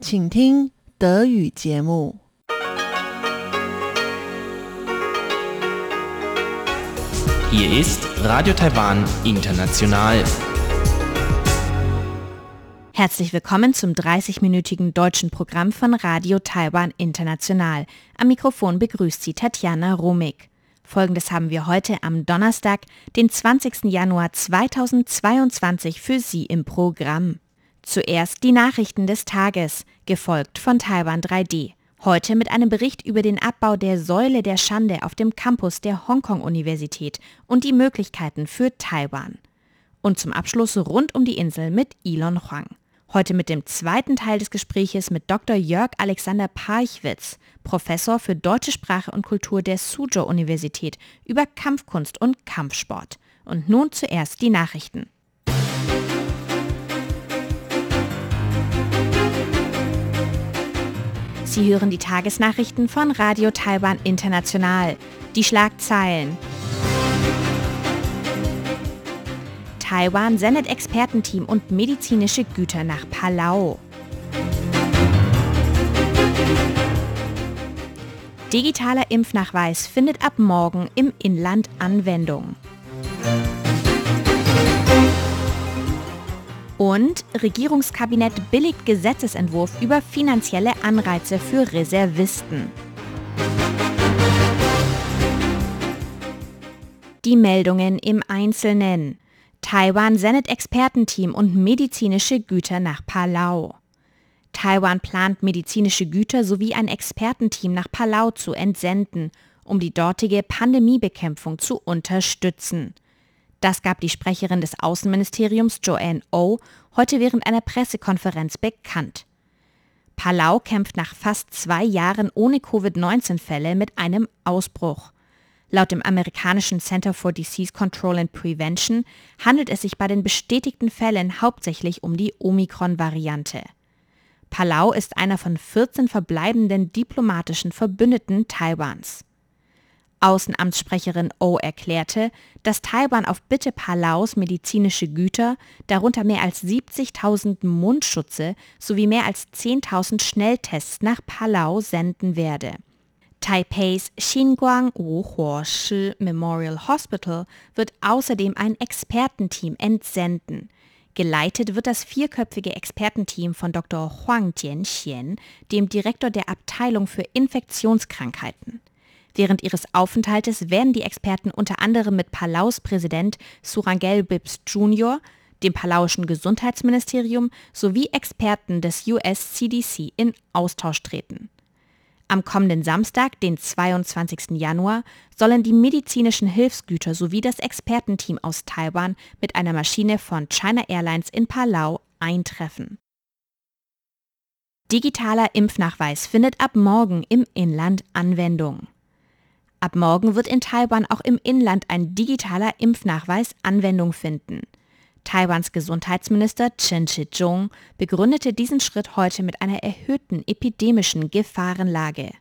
请听德语节目。Hier ist Radio Taiwan International. Herzlich willkommen zum 30-minütigen deutschen Programm von Radio Taiwan International. Am Mikrofon begrüßt Sie Tatjana Romig. Folgendes haben wir heute am Donnerstag, den 20. Januar 2022 für Sie im Programm. Zuerst die Nachrichten des Tages, gefolgt von Taiwan 3D. Heute mit einem Bericht über den Abbau der Säule der Schande auf dem Campus der Hongkong-Universität und die Möglichkeiten für Taiwan. Und zum Abschluss rund um die Insel mit Elon Huang. Heute mit dem zweiten Teil des Gespräches mit Dr. Jörg Alexander Parchwitz, Professor für deutsche Sprache und Kultur der Suzhou-Universität über Kampfkunst und Kampfsport. Und nun zuerst die Nachrichten. Sie hören die Tagesnachrichten von Radio Taiwan International. Die Schlagzeilen. Taiwan sendet Expertenteam und medizinische Güter nach Palau. Digitaler Impfnachweis findet ab morgen im Inland Anwendung. Und Regierungskabinett billigt Gesetzesentwurf über finanzielle Anreize für Reservisten. Die Meldungen im Einzelnen. Taiwan sendet Expertenteam und medizinische Güter nach Palau. Taiwan plant medizinische Güter sowie ein Expertenteam nach Palau zu entsenden, um die dortige Pandemiebekämpfung zu unterstützen. Das gab die Sprecherin des Außenministeriums Joanne O heute während einer Pressekonferenz bekannt. Palau kämpft nach fast zwei Jahren ohne Covid-19-Fälle mit einem Ausbruch. Laut dem amerikanischen Center for Disease Control and Prevention handelt es sich bei den bestätigten Fällen hauptsächlich um die Omikron-Variante. Palau ist einer von 14 verbleibenden diplomatischen Verbündeten Taiwans. Außenamtssprecherin O erklärte, dass Taiwan auf Bitte Palaus medizinische Güter, darunter mehr als 70.000 Mundschutze sowie mehr als 10.000 Schnelltests nach Palau senden werde. Taipeis Xinguang Wuhuo Shi Memorial Hospital wird außerdem ein Expertenteam entsenden. Geleitet wird das vierköpfige Expertenteam von Dr. Huang Jianxian, dem Direktor der Abteilung für Infektionskrankheiten. Während ihres Aufenthaltes werden die Experten unter anderem mit Palaus Präsident Surangel Bibbs Jr., dem palauischen Gesundheitsministerium sowie Experten des US CDC in Austausch treten. Am kommenden Samstag, den 22. Januar, sollen die medizinischen Hilfsgüter sowie das Expertenteam aus Taiwan mit einer Maschine von China Airlines in Palau eintreffen. Digitaler Impfnachweis findet ab morgen im Inland Anwendung. Ab morgen wird in Taiwan auch im Inland ein digitaler Impfnachweis Anwendung finden. Taiwans Gesundheitsminister Chen Shih-chung begründete diesen Schritt heute mit einer erhöhten epidemischen Gefahrenlage.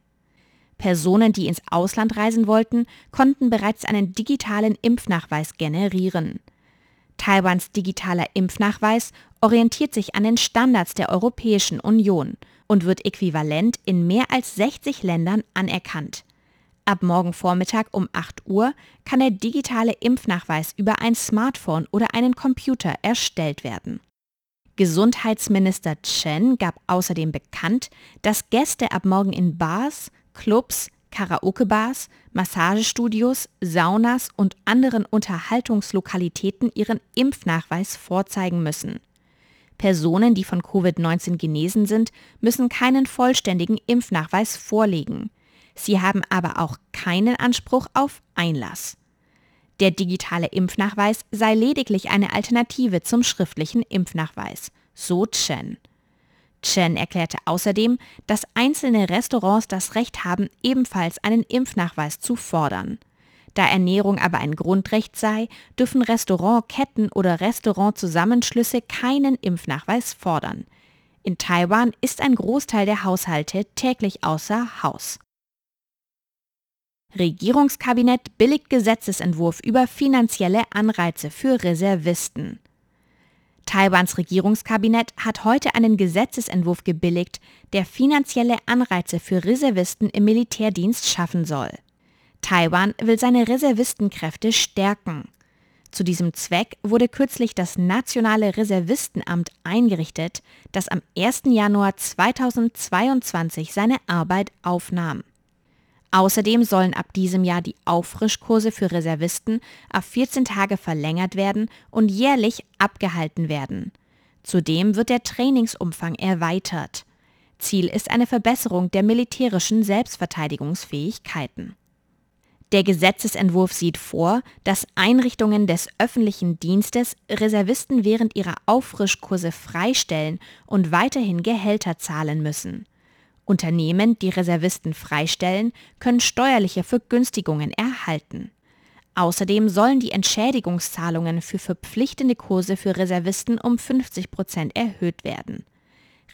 Personen, die ins Ausland reisen wollten, konnten bereits einen digitalen Impfnachweis generieren. Taiwans digitaler Impfnachweis orientiert sich an den Standards der Europäischen Union und wird äquivalent in mehr als 60 Ländern anerkannt. Ab morgen Vormittag um 8 Uhr kann der digitale Impfnachweis über ein Smartphone oder einen Computer erstellt werden. Gesundheitsminister Chen gab außerdem bekannt, dass Gäste ab morgen in Bars, Clubs, Karaoke-Bars, Massagestudios, Saunas und anderen Unterhaltungslokalitäten ihren Impfnachweis vorzeigen müssen. Personen, die von Covid-19 genesen sind, müssen keinen vollständigen Impfnachweis vorlegen. Sie haben aber auch keinen Anspruch auf Einlass. Der digitale Impfnachweis sei lediglich eine Alternative zum schriftlichen Impfnachweis, so Chen. Chen erklärte außerdem, dass einzelne Restaurants das Recht haben, ebenfalls einen Impfnachweis zu fordern. Da Ernährung aber ein Grundrecht sei, dürfen Restaurantketten oder Restaurantzusammenschlüsse keinen Impfnachweis fordern. In Taiwan ist ein Großteil der Haushalte täglich außer Haus. Regierungskabinett billigt Gesetzesentwurf über finanzielle Anreize für Reservisten. Taiwans Regierungskabinett hat heute einen Gesetzesentwurf gebilligt, der finanzielle Anreize für Reservisten im Militärdienst schaffen soll. Taiwan will seine Reservistenkräfte stärken. Zu diesem Zweck wurde kürzlich das Nationale Reservistenamt eingerichtet, das am 1. Januar 2022 seine Arbeit aufnahm. Außerdem sollen ab diesem Jahr die Auffrischkurse für Reservisten auf 14 Tage verlängert werden und jährlich abgehalten werden. Zudem wird der Trainingsumfang erweitert. Ziel ist eine Verbesserung der militärischen Selbstverteidigungsfähigkeiten. Der Gesetzesentwurf sieht vor, dass Einrichtungen des öffentlichen Dienstes Reservisten während ihrer Auffrischkurse freistellen und weiterhin Gehälter zahlen müssen. Unternehmen, die Reservisten freistellen, können steuerliche Vergünstigungen erhalten. Außerdem sollen die Entschädigungszahlungen für verpflichtende Kurse für Reservisten um 50 Prozent erhöht werden.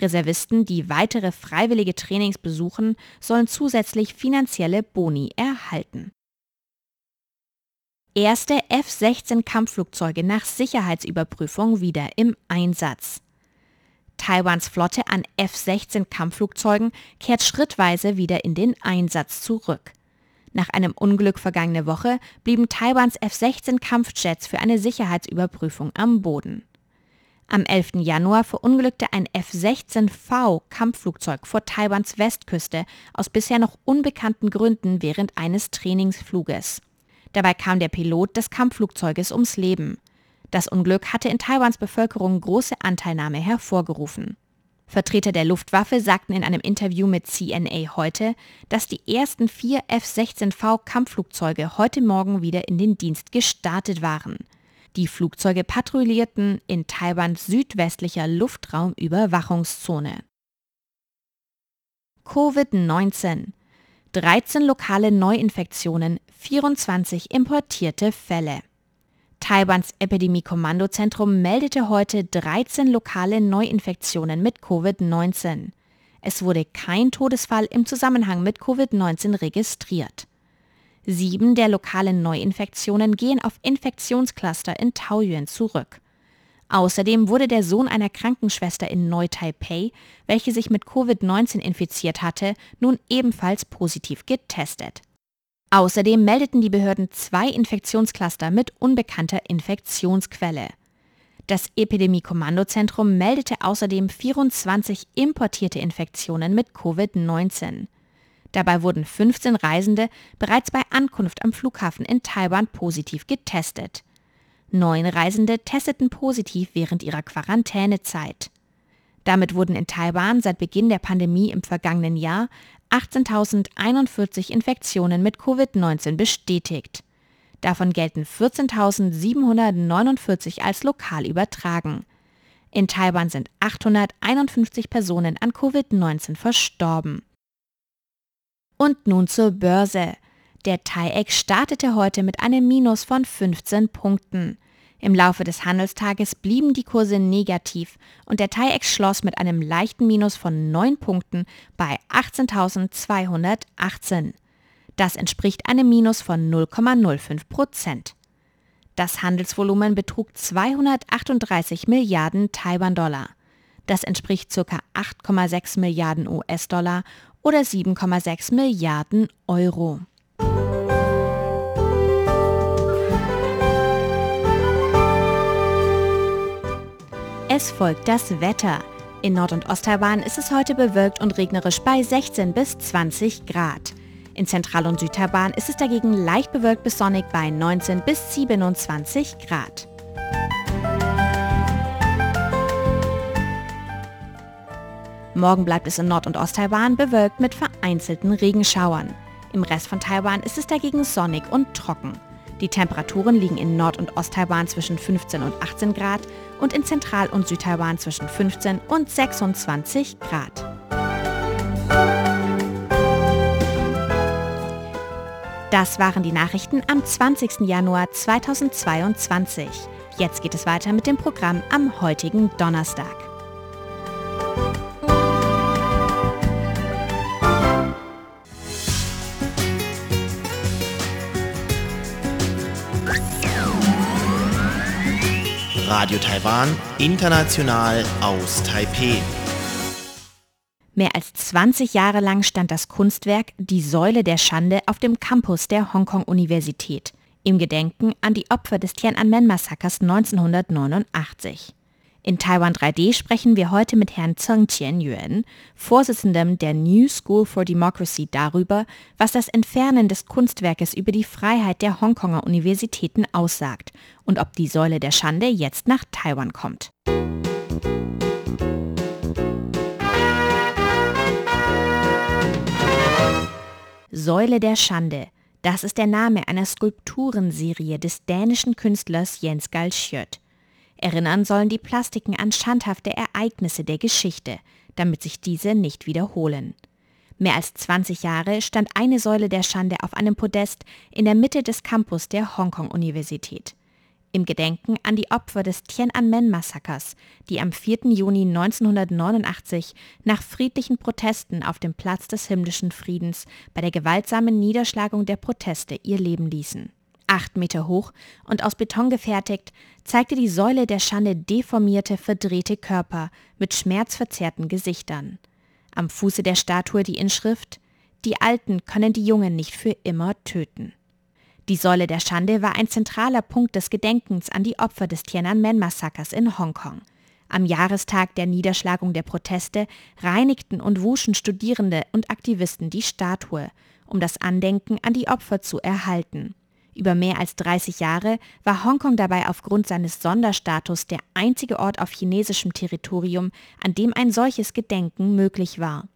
Reservisten, die weitere freiwillige Trainings besuchen, sollen zusätzlich finanzielle Boni erhalten erste F-16 Kampfflugzeuge nach Sicherheitsüberprüfung wieder im Einsatz. Taiwans Flotte an F-16 Kampfflugzeugen kehrt schrittweise wieder in den Einsatz zurück. Nach einem Unglück vergangene Woche blieben Taiwans F-16 Kampfjets für eine Sicherheitsüberprüfung am Boden. Am 11. Januar verunglückte ein F-16V Kampfflugzeug vor Taiwans Westküste aus bisher noch unbekannten Gründen während eines Trainingsfluges. Dabei kam der Pilot des Kampfflugzeuges ums Leben. Das Unglück hatte in Taiwans Bevölkerung große Anteilnahme hervorgerufen. Vertreter der Luftwaffe sagten in einem Interview mit CNA heute, dass die ersten vier F-16V Kampfflugzeuge heute Morgen wieder in den Dienst gestartet waren. Die Flugzeuge patrouillierten in Taiwans südwestlicher Luftraumüberwachungszone. Covid-19 13 lokale Neuinfektionen, 24 importierte Fälle. Taiwans Epidemie-Kommandozentrum meldete heute 13 lokale Neuinfektionen mit Covid-19. Es wurde kein Todesfall im Zusammenhang mit Covid-19 registriert. Sieben der lokalen Neuinfektionen gehen auf Infektionscluster in Taoyuan zurück. Außerdem wurde der Sohn einer Krankenschwester in Neu-Taipei, welche sich mit Covid-19 infiziert hatte, nun ebenfalls positiv getestet. Außerdem meldeten die Behörden zwei Infektionscluster mit unbekannter Infektionsquelle. Das Epidemie-Kommandozentrum meldete außerdem 24 importierte Infektionen mit Covid-19. Dabei wurden 15 Reisende bereits bei Ankunft am Flughafen in Taiwan positiv getestet. Neun Reisende testeten positiv während ihrer Quarantänezeit. Damit wurden in Taiwan seit Beginn der Pandemie im vergangenen Jahr 18.041 Infektionen mit Covid-19 bestätigt. Davon gelten 14.749 als lokal übertragen. In Taiwan sind 851 Personen an Covid-19 verstorben. Und nun zur Börse. Der TAIEX startete heute mit einem Minus von 15 Punkten. Im Laufe des Handelstages blieben die Kurse negativ und der TAIEX schloss mit einem leichten Minus von 9 Punkten bei 18.218. Das entspricht einem Minus von 0,05 Prozent. Das Handelsvolumen betrug 238 Milliarden Taiwan-Dollar. Das entspricht ca. 8,6 Milliarden US-Dollar oder 7,6 Milliarden Euro. Es folgt das Wetter. In Nord- und Osttaiwan ist es heute bewölkt und regnerisch bei 16 bis 20 Grad. In Zentral- und Südtaiwan ist es dagegen leicht bewölkt bis sonnig bei 19 bis 27 Grad. Morgen bleibt es in Nord- und Osttaiwan bewölkt mit vereinzelten Regenschauern. Im Rest von Taiwan ist es dagegen sonnig und trocken. Die Temperaturen liegen in Nord- und Osttaiwan zwischen 15 und 18 Grad und in Zentral- und Südtaiwan zwischen 15 und 26 Grad. Das waren die Nachrichten am 20. Januar 2022. Jetzt geht es weiter mit dem Programm am heutigen Donnerstag. Radio Taiwan, international aus Taipeh. Mehr als 20 Jahre lang stand das Kunstwerk Die Säule der Schande auf dem Campus der Hongkong-Universität, im Gedenken an die Opfer des Tiananmen-Massakers 1989. In Taiwan 3D sprechen wir heute mit Herrn Zheng Qianyuan, Vorsitzendem der New School for Democracy, darüber, was das Entfernen des Kunstwerkes über die Freiheit der Hongkonger Universitäten aussagt und ob die Säule der Schande jetzt nach Taiwan kommt. Säule der Schande. Das ist der Name einer Skulpturenserie des dänischen Künstlers Jens Galschiot. Erinnern sollen die Plastiken an schandhafte Ereignisse der Geschichte, damit sich diese nicht wiederholen. Mehr als 20 Jahre stand eine Säule der Schande auf einem Podest in der Mitte des Campus der Hongkong-Universität im Gedenken an die Opfer des Tiananmen-Massakers, die am 4. Juni 1989 nach friedlichen Protesten auf dem Platz des himmlischen Friedens bei der gewaltsamen Niederschlagung der Proteste ihr Leben ließen. Acht Meter hoch und aus Beton gefertigt, zeigte die Säule der Schande deformierte, verdrehte Körper mit schmerzverzerrten Gesichtern. Am Fuße der Statue die Inschrift Die Alten können die Jungen nicht für immer töten. Die Säule der Schande war ein zentraler Punkt des Gedenkens an die Opfer des Tiananmen-Massakers in Hongkong. Am Jahrestag der Niederschlagung der Proteste reinigten und wuschen Studierende und Aktivisten die Statue, um das Andenken an die Opfer zu erhalten. Über mehr als 30 Jahre war Hongkong dabei aufgrund seines Sonderstatus der einzige Ort auf chinesischem Territorium, an dem ein solches Gedenken möglich war.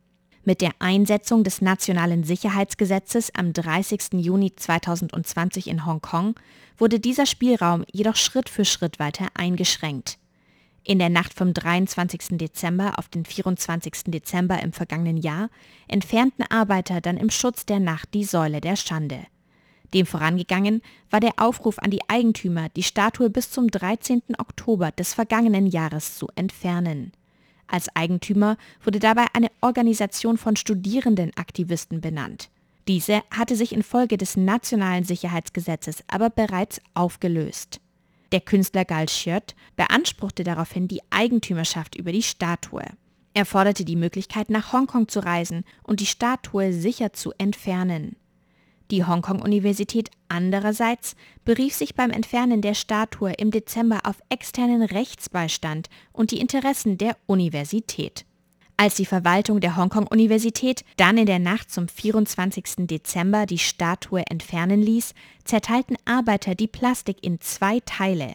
Mit der Einsetzung des Nationalen Sicherheitsgesetzes am 30. Juni 2020 in Hongkong wurde dieser Spielraum jedoch Schritt für Schritt weiter eingeschränkt. In der Nacht vom 23. Dezember auf den 24. Dezember im vergangenen Jahr entfernten Arbeiter dann im Schutz der Nacht die Säule der Schande. Dem vorangegangen war der Aufruf an die Eigentümer, die Statue bis zum 13. Oktober des vergangenen Jahres zu entfernen. Als Eigentümer wurde dabei eine Organisation von Studierendenaktivisten benannt. Diese hatte sich infolge des nationalen Sicherheitsgesetzes aber bereits aufgelöst. Der Künstler Gal Schiot beanspruchte daraufhin die Eigentümerschaft über die Statue. Er forderte die Möglichkeit, nach Hongkong zu reisen und die Statue sicher zu entfernen. Die Hongkong-Universität andererseits berief sich beim Entfernen der Statue im Dezember auf externen Rechtsbeistand und die Interessen der Universität. Als die Verwaltung der Hongkong-Universität dann in der Nacht zum 24. Dezember die Statue entfernen ließ, zerteilten Arbeiter die Plastik in zwei Teile.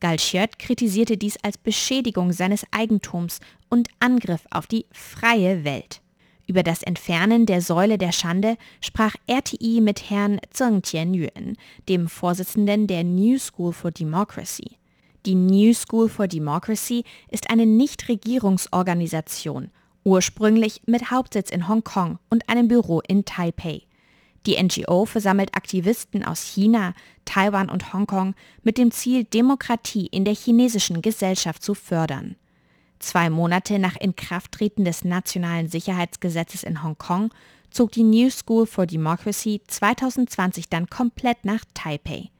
Galschiot kritisierte dies als Beschädigung seines Eigentums und Angriff auf die freie Welt. Über das Entfernen der Säule der Schande sprach RTI mit Herrn Zheng Tianyuan, dem Vorsitzenden der New School for Democracy. Die New School for Democracy ist eine Nichtregierungsorganisation, ursprünglich mit Hauptsitz in Hongkong und einem Büro in Taipei. Die NGO versammelt Aktivisten aus China, Taiwan und Hongkong mit dem Ziel, Demokratie in der chinesischen Gesellschaft zu fördern. Zwei Monate nach Inkrafttreten des nationalen Sicherheitsgesetzes in Hongkong zog die New School for Democracy 2020 dann komplett nach Taipei.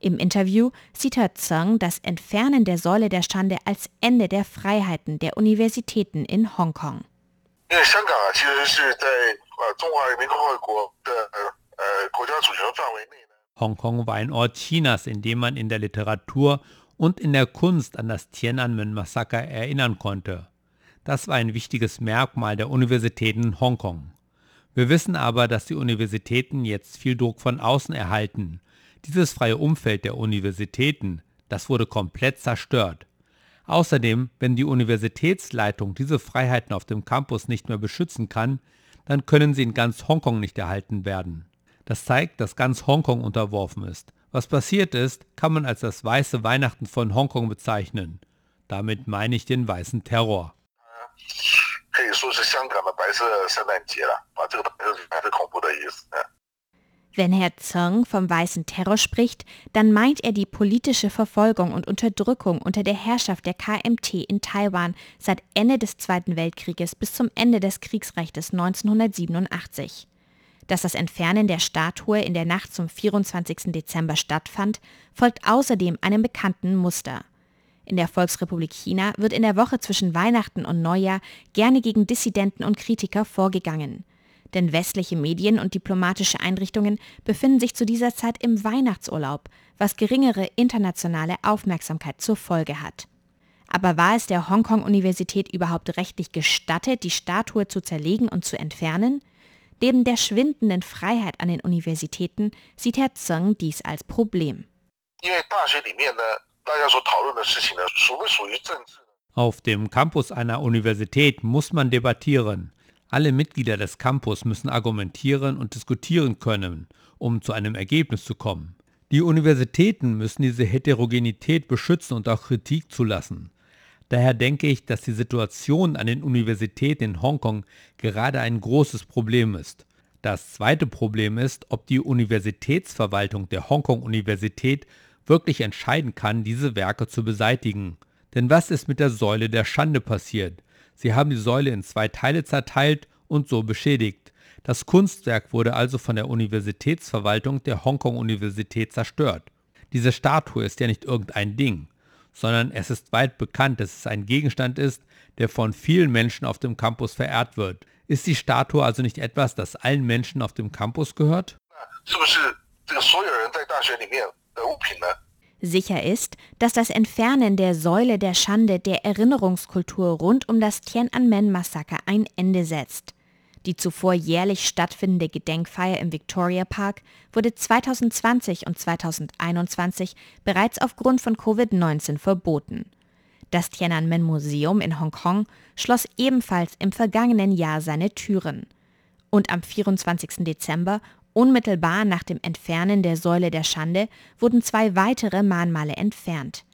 Im Interview sieht Herr Zheng das Entfernen der Säule der Schande als Ende der Freiheiten der Universitäten in Hongkong. Hongkong war ein Ort Chinas, in dem man in der Literatur und in der Kunst an das Tiananmen-Massaker erinnern konnte. Das war ein wichtiges Merkmal der Universitäten in Hongkong. Wir wissen aber, dass die Universitäten jetzt viel Druck von außen erhalten. Dieses freie Umfeld der Universitäten, das wurde komplett zerstört. Außerdem, wenn die Universitätsleitung diese Freiheiten auf dem Campus nicht mehr beschützen kann, dann können sie in ganz Hongkong nicht erhalten werden. Das zeigt, dass ganz Hongkong unterworfen ist. Was passiert ist, kann man als das weiße Weihnachten von Hongkong bezeichnen. Damit meine ich den weißen Terror. Wenn Herr Zheng vom weißen Terror spricht, dann meint er die politische Verfolgung und Unterdrückung unter der Herrschaft der KMT in Taiwan seit Ende des Zweiten Weltkrieges bis zum Ende des Kriegsrechts 1987. Dass das Entfernen der Statue in der Nacht zum 24. Dezember stattfand, folgt außerdem einem bekannten Muster. In der Volksrepublik China wird in der Woche zwischen Weihnachten und Neujahr gerne gegen Dissidenten und Kritiker vorgegangen. Denn westliche Medien und diplomatische Einrichtungen befinden sich zu dieser Zeit im Weihnachtsurlaub, was geringere internationale Aufmerksamkeit zur Folge hat. Aber war es der Hongkong-Universität überhaupt rechtlich gestattet, die Statue zu zerlegen und zu entfernen? Neben der schwindenden Freiheit an den Universitäten sieht Herr Zeng dies als Problem. Auf dem Campus einer Universität muss man debattieren. Alle Mitglieder des Campus müssen argumentieren und diskutieren können, um zu einem Ergebnis zu kommen. Die Universitäten müssen diese Heterogenität beschützen und auch Kritik zulassen. Daher denke ich, dass die Situation an den Universitäten in Hongkong gerade ein großes Problem ist. Das zweite Problem ist, ob die Universitätsverwaltung der Hongkong-Universität wirklich entscheiden kann, diese Werke zu beseitigen. Denn was ist mit der Säule der Schande passiert? Sie haben die Säule in zwei Teile zerteilt und so beschädigt. Das Kunstwerk wurde also von der Universitätsverwaltung der Hongkong-Universität zerstört. Diese Statue ist ja nicht irgendein Ding sondern es ist weit bekannt, dass es ein Gegenstand ist, der von vielen Menschen auf dem Campus verehrt wird. Ist die Statue also nicht etwas, das allen Menschen auf dem Campus gehört? Sicher ist, dass das Entfernen der Säule der Schande der Erinnerungskultur rund um das Tiananmen-Massaker ein Ende setzt. Die zuvor jährlich stattfindende Gedenkfeier im Victoria Park wurde 2020 und 2021 bereits aufgrund von Covid-19 verboten. Das Tiananmen Museum in Hongkong schloss ebenfalls im vergangenen Jahr seine Türen. Und am 24. Dezember, unmittelbar nach dem Entfernen der Säule der Schande, wurden zwei weitere Mahnmale entfernt.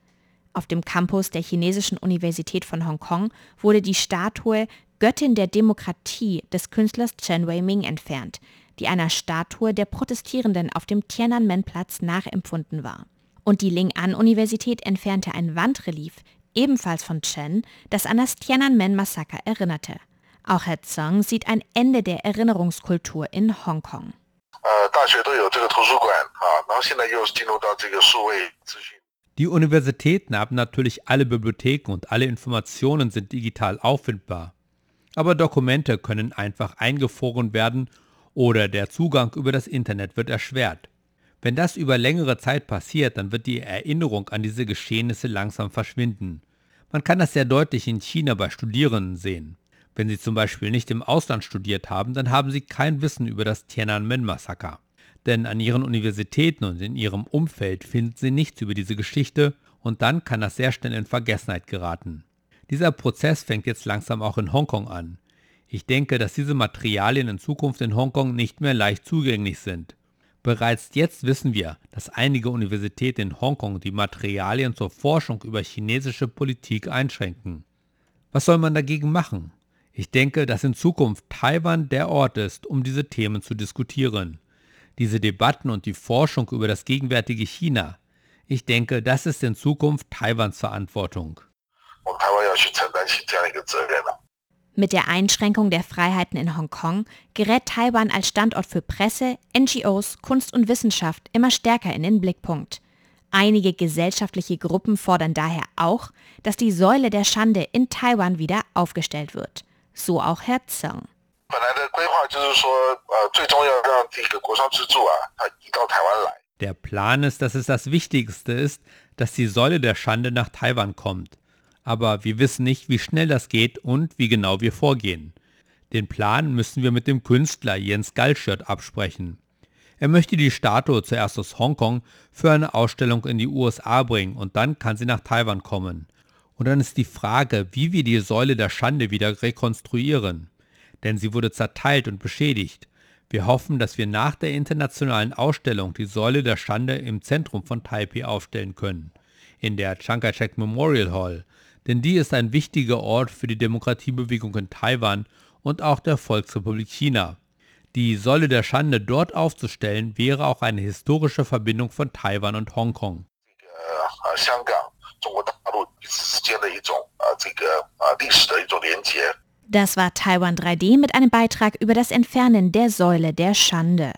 Auf dem Campus der Chinesischen Universität von Hongkong wurde die Statue Göttin der Demokratie des Künstlers Chen Wei-ming entfernt, die einer Statue der Protestierenden auf dem Tiananmen-Platz nachempfunden war. Und die Ling-An-Universität entfernte ein Wandrelief, ebenfalls von Chen, das an das Tiananmen-Massaker erinnerte. Auch Herr Zhang sieht ein Ende der Erinnerungskultur in Hongkong. Die Universitäten haben natürlich alle Bibliotheken und alle Informationen sind digital auffindbar aber Dokumente können einfach eingefroren werden oder der Zugang über das Internet wird erschwert. Wenn das über längere Zeit passiert, dann wird die Erinnerung an diese Geschehnisse langsam verschwinden. Man kann das sehr deutlich in China bei Studierenden sehen. Wenn sie zum Beispiel nicht im Ausland studiert haben, dann haben sie kein Wissen über das Tiananmen-Massaker. Denn an ihren Universitäten und in ihrem Umfeld finden sie nichts über diese Geschichte und dann kann das sehr schnell in Vergessenheit geraten. Dieser Prozess fängt jetzt langsam auch in Hongkong an. Ich denke, dass diese Materialien in Zukunft in Hongkong nicht mehr leicht zugänglich sind. Bereits jetzt wissen wir, dass einige Universitäten in Hongkong die Materialien zur Forschung über chinesische Politik einschränken. Was soll man dagegen machen? Ich denke, dass in Zukunft Taiwan der Ort ist, um diese Themen zu diskutieren. Diese Debatten und die Forschung über das gegenwärtige China. Ich denke, das ist in Zukunft Taiwans Verantwortung. Mit der Einschränkung der Freiheiten in Hongkong gerät Taiwan als Standort für Presse, NGOs, Kunst und Wissenschaft immer stärker in den Blickpunkt. Einige gesellschaftliche Gruppen fordern daher auch, dass die Säule der Schande in Taiwan wieder aufgestellt wird. So auch Herr Zeng. Der Plan ist, dass es das Wichtigste ist, dass die Säule der Schande nach Taiwan kommt aber wir wissen nicht, wie schnell das geht und wie genau wir vorgehen. Den Plan müssen wir mit dem Künstler Jens Galschirt absprechen. Er möchte die Statue zuerst aus Hongkong für eine Ausstellung in die USA bringen und dann kann sie nach Taiwan kommen. Und dann ist die Frage, wie wir die Säule der Schande wieder rekonstruieren. Denn sie wurde zerteilt und beschädigt. Wir hoffen, dass wir nach der internationalen Ausstellung die Säule der Schande im Zentrum von Taipei aufstellen können, in der Chiang Kai-shek Memorial Hall, denn die ist ein wichtiger Ort für die Demokratiebewegung in Taiwan und auch der Volksrepublik China. Die Säule der Schande dort aufzustellen, wäre auch eine historische Verbindung von Taiwan und Hongkong. Das war Taiwan 3D mit einem Beitrag über das Entfernen der Säule der Schande.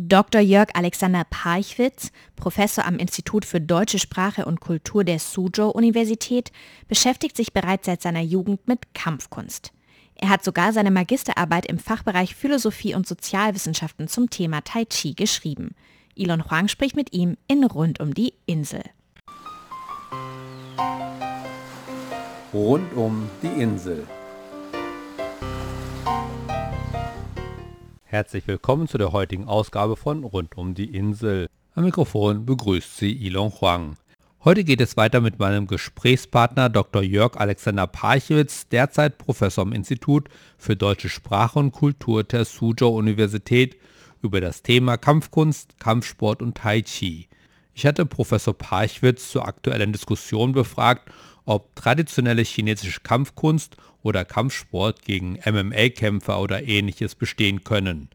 Dr. Jörg Alexander Parchwitz, Professor am Institut für Deutsche Sprache und Kultur der Suzhou-Universität, beschäftigt sich bereits seit seiner Jugend mit Kampfkunst. Er hat sogar seine Magisterarbeit im Fachbereich Philosophie und Sozialwissenschaften zum Thema Tai Chi geschrieben. Elon Huang spricht mit ihm in Rund um die Insel. Rund um die Insel. Herzlich willkommen zu der heutigen Ausgabe von Rund um die Insel. Am Mikrofon begrüßt Sie Ilon Huang. Heute geht es weiter mit meinem Gesprächspartner Dr. Jörg Alexander Parchewitz, derzeit Professor am Institut für Deutsche Sprache und Kultur der Suzhou Universität, über das Thema Kampfkunst, Kampfsport und Tai Chi. Ich hatte Professor Parchwitz zur aktuellen Diskussion befragt, ob traditionelle chinesische Kampfkunst oder Kampfsport gegen MMA-Kämpfer oder ähnliches bestehen können.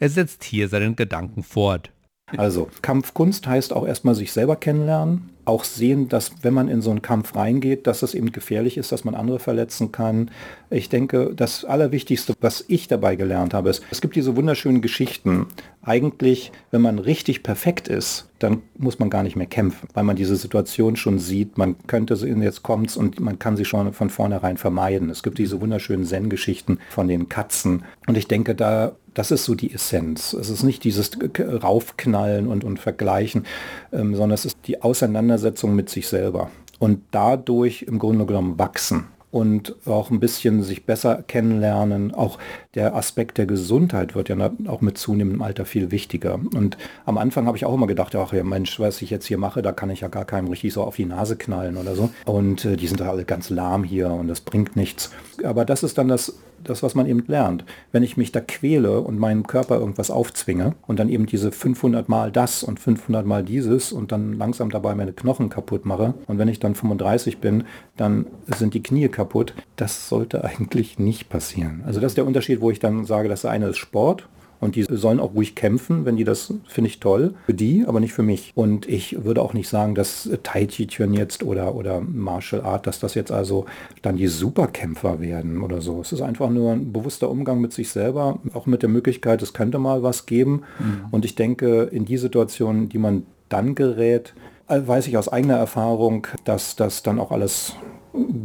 Er setzt hier seinen Gedanken fort. Also Kampfkunst heißt auch erstmal sich selber kennenlernen, auch sehen, dass wenn man in so einen Kampf reingeht, dass es eben gefährlich ist, dass man andere verletzen kann. Ich denke, das Allerwichtigste, was ich dabei gelernt habe, ist, es gibt diese wunderschönen Geschichten. Eigentlich, wenn man richtig perfekt ist, dann muss man gar nicht mehr kämpfen, weil man diese Situation schon sieht. Man könnte sie, jetzt kommt's und man kann sie schon von vornherein vermeiden. Es gibt diese wunderschönen Zen-Geschichten von den Katzen. Und ich denke, da das ist so die Essenz. Es ist nicht dieses Raufknallen und, und Vergleichen, ähm, sondern es ist die Auseinandersetzung mit sich selber. Und dadurch im Grunde genommen wachsen und auch ein bisschen sich besser kennenlernen. Auch der Aspekt der Gesundheit wird ja auch mit zunehmendem Alter viel wichtiger. Und am Anfang habe ich auch immer gedacht, ach ja Mensch, was ich jetzt hier mache, da kann ich ja gar keinem richtig so auf die Nase knallen oder so. Und äh, die sind da alle ganz lahm hier und das bringt nichts. Aber das ist dann das das, was man eben lernt. Wenn ich mich da quäle und meinem Körper irgendwas aufzwinge und dann eben diese 500 Mal das und 500 Mal dieses und dann langsam dabei meine Knochen kaputt mache und wenn ich dann 35 bin, dann sind die Knie kaputt, das sollte eigentlich nicht passieren. Also das ist der Unterschied, wo ich dann sage, das eine ist Sport und die sollen auch ruhig kämpfen, wenn die das, finde ich toll. Für die, aber nicht für mich. Und ich würde auch nicht sagen, dass Tai Chi Chuan jetzt oder, oder Martial Art, dass das jetzt also dann die Superkämpfer werden oder so. Es ist einfach nur ein bewusster Umgang mit sich selber, auch mit der Möglichkeit, es könnte mal was geben. Mhm. Und ich denke, in die Situation, die man dann gerät, äh, weiß ich aus eigener Erfahrung, dass das dann auch alles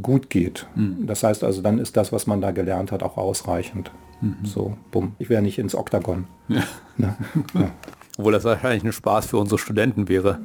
gut geht. Mhm. Das heißt also, dann ist das, was man da gelernt hat, auch ausreichend. Mhm. So, bumm. Ich wäre nicht ins Oktagon. Ja. Ne? Ja. Obwohl das wahrscheinlich ein Spaß für unsere Studenten wäre.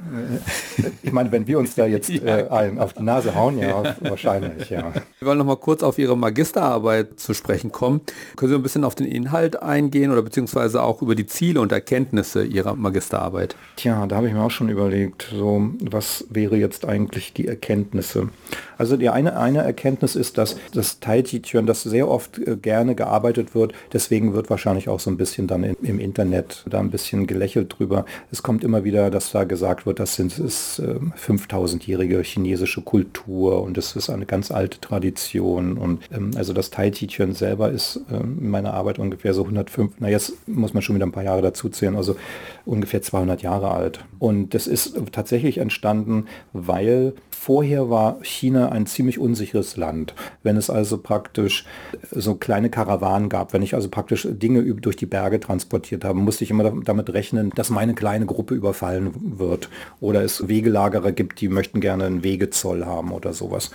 Ich meine, wenn wir uns da jetzt äh, auf die Nase hauen, ja, ja, wahrscheinlich, ja. Wir wollen noch mal kurz auf Ihre Magisterarbeit zu sprechen kommen. Können Sie ein bisschen auf den Inhalt eingehen oder beziehungsweise auch über die Ziele und Erkenntnisse Ihrer Magisterarbeit? Tja, da habe ich mir auch schon überlegt, so, was wäre jetzt eigentlich die Erkenntnisse? Also die eine, eine Erkenntnis ist, dass das Tai Chi Chuan, das sehr oft äh, gerne gearbeitet wird, deswegen wird wahrscheinlich auch so ein bisschen dann in, im Internet da ein bisschen gelächelt Artikel drüber. Es kommt immer wieder, dass da gesagt wird, das sind ist äh, 5000-jährige chinesische Kultur und es ist eine ganz alte Tradition. Und ähm, also das Tai Chi Chuan selber ist äh, in meiner Arbeit ungefähr so 105, na jetzt muss man schon wieder ein paar Jahre dazu zählen, also ungefähr 200 Jahre alt. Und das ist tatsächlich entstanden, weil Vorher war China ein ziemlich unsicheres Land. Wenn es also praktisch so kleine Karawanen gab, wenn ich also praktisch Dinge durch die Berge transportiert habe, musste ich immer damit rechnen, dass meine kleine Gruppe überfallen wird. Oder es Wegelagerer gibt, die möchten gerne einen Wegezoll haben oder sowas.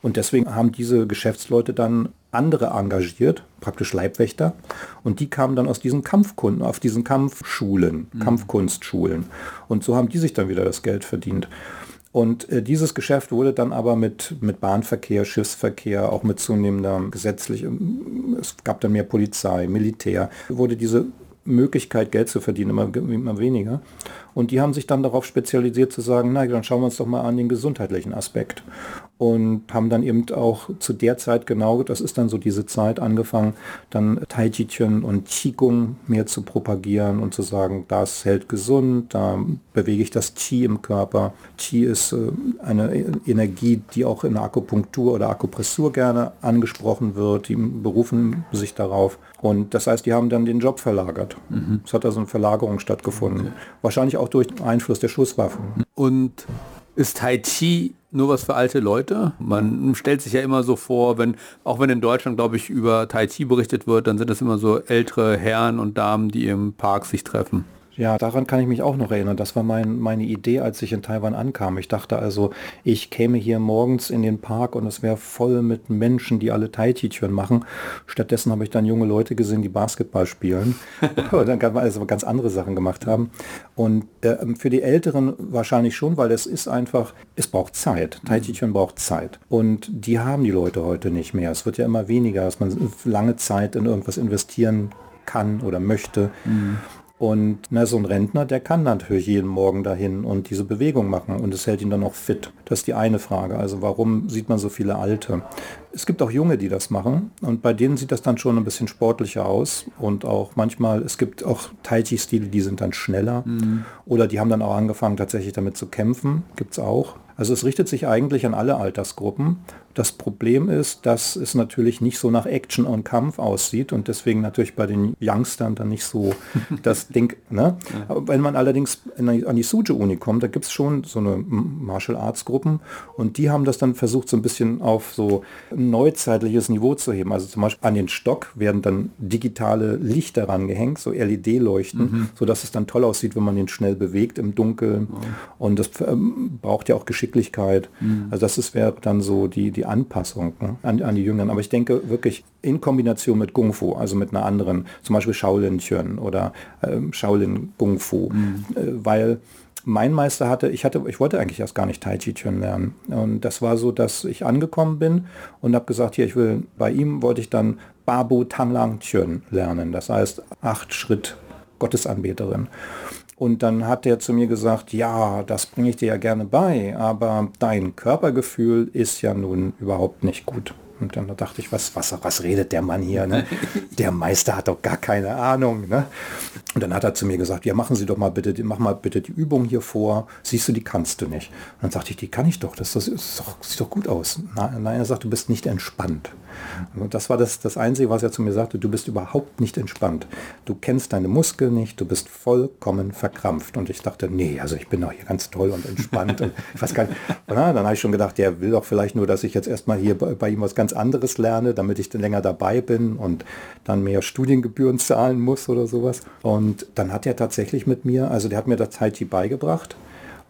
Und deswegen haben diese Geschäftsleute dann andere engagiert, praktisch Leibwächter, und die kamen dann aus diesen Kampfkunden, auf diesen Kampfschulen, mhm. Kampfkunstschulen. Und so haben die sich dann wieder das Geld verdient. Und äh, dieses Geschäft wurde dann aber mit, mit Bahnverkehr, Schiffsverkehr, auch mit zunehmender gesetzlichem, es gab dann mehr Polizei, Militär, wurde diese Möglichkeit, Geld zu verdienen, immer, immer weniger. Und die haben sich dann darauf spezialisiert zu sagen, na, dann schauen wir uns doch mal an den gesundheitlichen Aspekt. Und haben dann eben auch zu der Zeit genau, das ist dann so diese Zeit angefangen, dann Tai Chi Chuan und Qigong mehr zu propagieren und zu sagen, das hält gesund, da bewege ich das Qi im Körper. Qi ist äh, eine Energie, die auch in der Akupunktur oder Akupressur gerne angesprochen wird. Die berufen sich darauf. Und das heißt, die haben dann den Job verlagert. Mhm. Es hat also eine Verlagerung stattgefunden. Okay. Wahrscheinlich auch durch Einfluss der Schusswaffen. Und ist Tai Chi nur was für alte Leute? Man stellt sich ja immer so vor, wenn, auch wenn in Deutschland, glaube ich, über Tai Chi berichtet wird, dann sind das immer so ältere Herren und Damen, die im Park sich treffen. Ja, daran kann ich mich auch noch erinnern. Das war mein, meine Idee, als ich in Taiwan ankam. Ich dachte also, ich käme hier morgens in den Park und es wäre voll mit Menschen, die alle Tai Chi Chuan machen. Stattdessen habe ich dann junge Leute gesehen, die Basketball spielen und dann also ganz andere Sachen gemacht haben. Und äh, für die Älteren wahrscheinlich schon, weil es ist einfach, es braucht Zeit. Tai Chi Chuan braucht Zeit. Und die haben die Leute heute nicht mehr. Es wird ja immer weniger, dass man lange Zeit in irgendwas investieren kann oder möchte. Mhm. Und na, so ein Rentner, der kann natürlich jeden Morgen dahin und diese Bewegung machen und es hält ihn dann auch fit. Das ist die eine Frage. Also warum sieht man so viele Alte? Es gibt auch Junge, die das machen und bei denen sieht das dann schon ein bisschen sportlicher aus und auch manchmal, es gibt auch Tai Chi-Stile, die sind dann schneller mhm. oder die haben dann auch angefangen tatsächlich damit zu kämpfen, gibt es auch. Also es richtet sich eigentlich an alle Altersgruppen. Das Problem ist, dass es natürlich nicht so nach Action und Kampf aussieht und deswegen natürlich bei den Youngstern dann nicht so das Ding. Ne? Ja. Wenn man allerdings an die Suju-Uni kommt, da gibt es schon so eine Martial Arts Gruppen und die haben das dann versucht so ein bisschen auf so ein neuzeitliches Niveau zu heben. Also zum Beispiel an den Stock werden dann digitale Lichter rangehängt, so LED-Leuchten, mhm. sodass es dann toll aussieht, wenn man den schnell bewegt im Dunkeln. Oh. Und das ähm, braucht ja auch Geschick Geschicklichkeit. Mhm. Also das wäre dann so die, die Anpassung ne, an, an die Jüngeren. Aber ich denke wirklich in Kombination mit Kung Fu, also mit einer anderen, zum Beispiel Shaolin Chön oder ähm, Shaolin Kung Fu, mhm. äh, weil mein Meister hatte, ich hatte, ich wollte eigentlich erst gar nicht Tai Chi Chuan lernen. Und das war so, dass ich angekommen bin und habe gesagt, hier, ich will, bei ihm wollte ich dann Babu Tanlang Chuan lernen. Das heißt, acht Schritt Gottesanbeterin. Und dann hat er zu mir gesagt, ja, das bringe ich dir ja gerne bei, aber dein Körpergefühl ist ja nun überhaupt nicht gut. Und dann dachte ich, was, was, was redet der Mann hier? Ne? Der Meister hat doch gar keine Ahnung. Ne? Und dann hat er zu mir gesagt, ja, machen Sie doch mal bitte, mach mal bitte die Übung hier vor. Siehst du, die kannst du nicht. Und dann sagte ich, die kann ich doch. Das, das, doch, sieht doch gut aus. Nein, er sagt, du bist nicht entspannt. Und das war das, das Einzige, was er zu mir sagte, du bist überhaupt nicht entspannt. Du kennst deine Muskeln nicht, du bist vollkommen verkrampft. Und ich dachte, nee, also ich bin doch hier ganz toll und entspannt. und ich weiß gar nicht. Dann, dann habe ich schon gedacht, der will doch vielleicht nur, dass ich jetzt erstmal hier bei, bei ihm was ganz anderes lerne, damit ich dann länger dabei bin und dann mehr Studiengebühren zahlen muss oder sowas. Und dann hat er tatsächlich mit mir, also der hat mir das Tai Chi beigebracht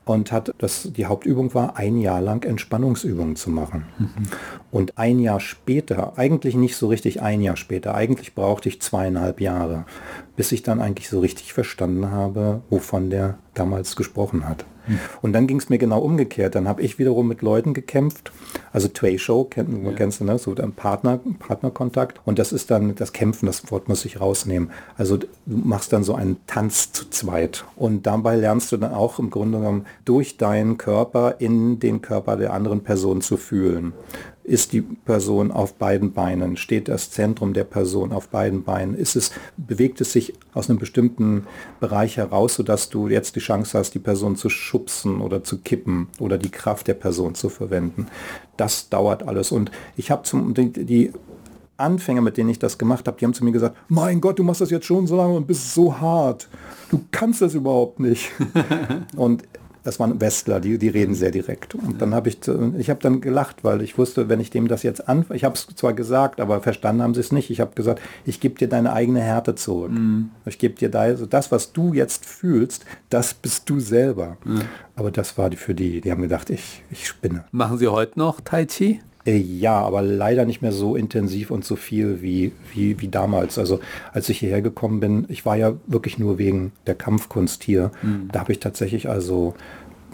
und hat, das, die Hauptübung war, ein Jahr lang Entspannungsübungen zu machen. Mhm. Und ein Jahr später, eigentlich nicht so richtig ein Jahr später, eigentlich brauchte ich zweieinhalb Jahre, bis ich dann eigentlich so richtig verstanden habe, wovon der damals gesprochen hat. Und dann ging es mir genau umgekehrt. Dann habe ich wiederum mit Leuten gekämpft. Also Tway Show, kenn, ja. kennst du, ne? so ein Partner, Partnerkontakt. Und das ist dann das Kämpfen, das Wort muss ich rausnehmen. Also du machst dann so einen Tanz zu zweit. Und dabei lernst du dann auch im Grunde genommen durch deinen Körper in den Körper der anderen Person zu fühlen ist die Person auf beiden Beinen? Steht das Zentrum der Person auf beiden Beinen? Ist es, bewegt es sich aus einem bestimmten Bereich heraus, sodass du jetzt die Chance hast, die Person zu schubsen oder zu kippen oder die Kraft der Person zu verwenden? Das dauert alles. Und ich habe zum die, die Anfänger, mit denen ich das gemacht habe, die haben zu mir gesagt, mein Gott, du machst das jetzt schon so lange und bist so hart. Du kannst das überhaupt nicht. und das waren Westler, die, die reden sehr direkt. Und dann habe ich, ich habe dann gelacht, weil ich wusste, wenn ich dem das jetzt an, ich habe es zwar gesagt, aber verstanden haben sie es nicht. Ich habe gesagt, ich gebe dir deine eigene Härte zurück. Mhm. Ich gebe dir da, also das, was du jetzt fühlst, das bist du selber. Mhm. Aber das war die für die, die haben gedacht, ich, ich spinne. Machen Sie heute noch Tai Chi? Äh, ja, aber leider nicht mehr so intensiv und so viel wie, wie, wie damals. Also als ich hierher gekommen bin, ich war ja wirklich nur wegen der Kampfkunst hier. Mhm. Da habe ich tatsächlich also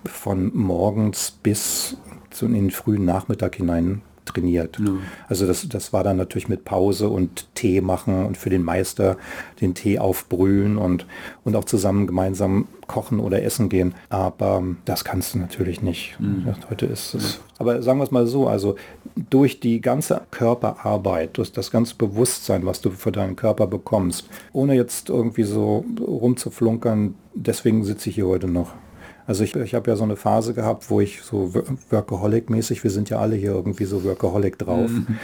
von morgens bis zu in den frühen Nachmittag hinein trainiert. Ja. Also das, das war dann natürlich mit Pause und Tee machen und für den Meister den Tee aufbrühen und, und auch zusammen gemeinsam kochen oder essen gehen. Aber das kannst du natürlich nicht. Mhm. Heute ist es. Aber sagen wir es mal so, also durch die ganze Körperarbeit, durch das ganze Bewusstsein, was du für deinen Körper bekommst, ohne jetzt irgendwie so rumzuflunkern, deswegen sitze ich hier heute noch. Also ich, ich habe ja so eine Phase gehabt, wo ich so Workaholic-mäßig, wir sind ja alle hier irgendwie so Workaholic drauf mhm.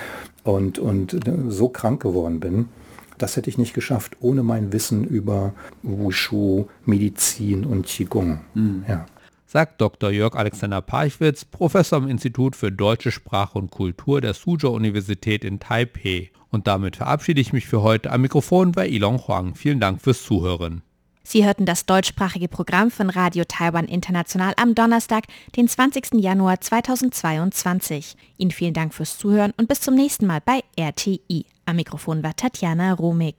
und, und so krank geworden bin. Das hätte ich nicht geschafft, ohne mein Wissen über Wushu, Medizin und Qigong. Mhm. Ja. Sagt Dr. Jörg Alexander Parchwitz, Professor am Institut für Deutsche Sprache und Kultur der Suzhou-Universität in Taipei. Und damit verabschiede ich mich für heute am Mikrofon bei Ilon Huang. Vielen Dank fürs Zuhören. Sie hörten das deutschsprachige Programm von Radio Taiwan International am Donnerstag, den 20. Januar 2022. Ihnen vielen Dank fürs Zuhören und bis zum nächsten Mal bei RTI. Am Mikrofon war Tatjana Romig.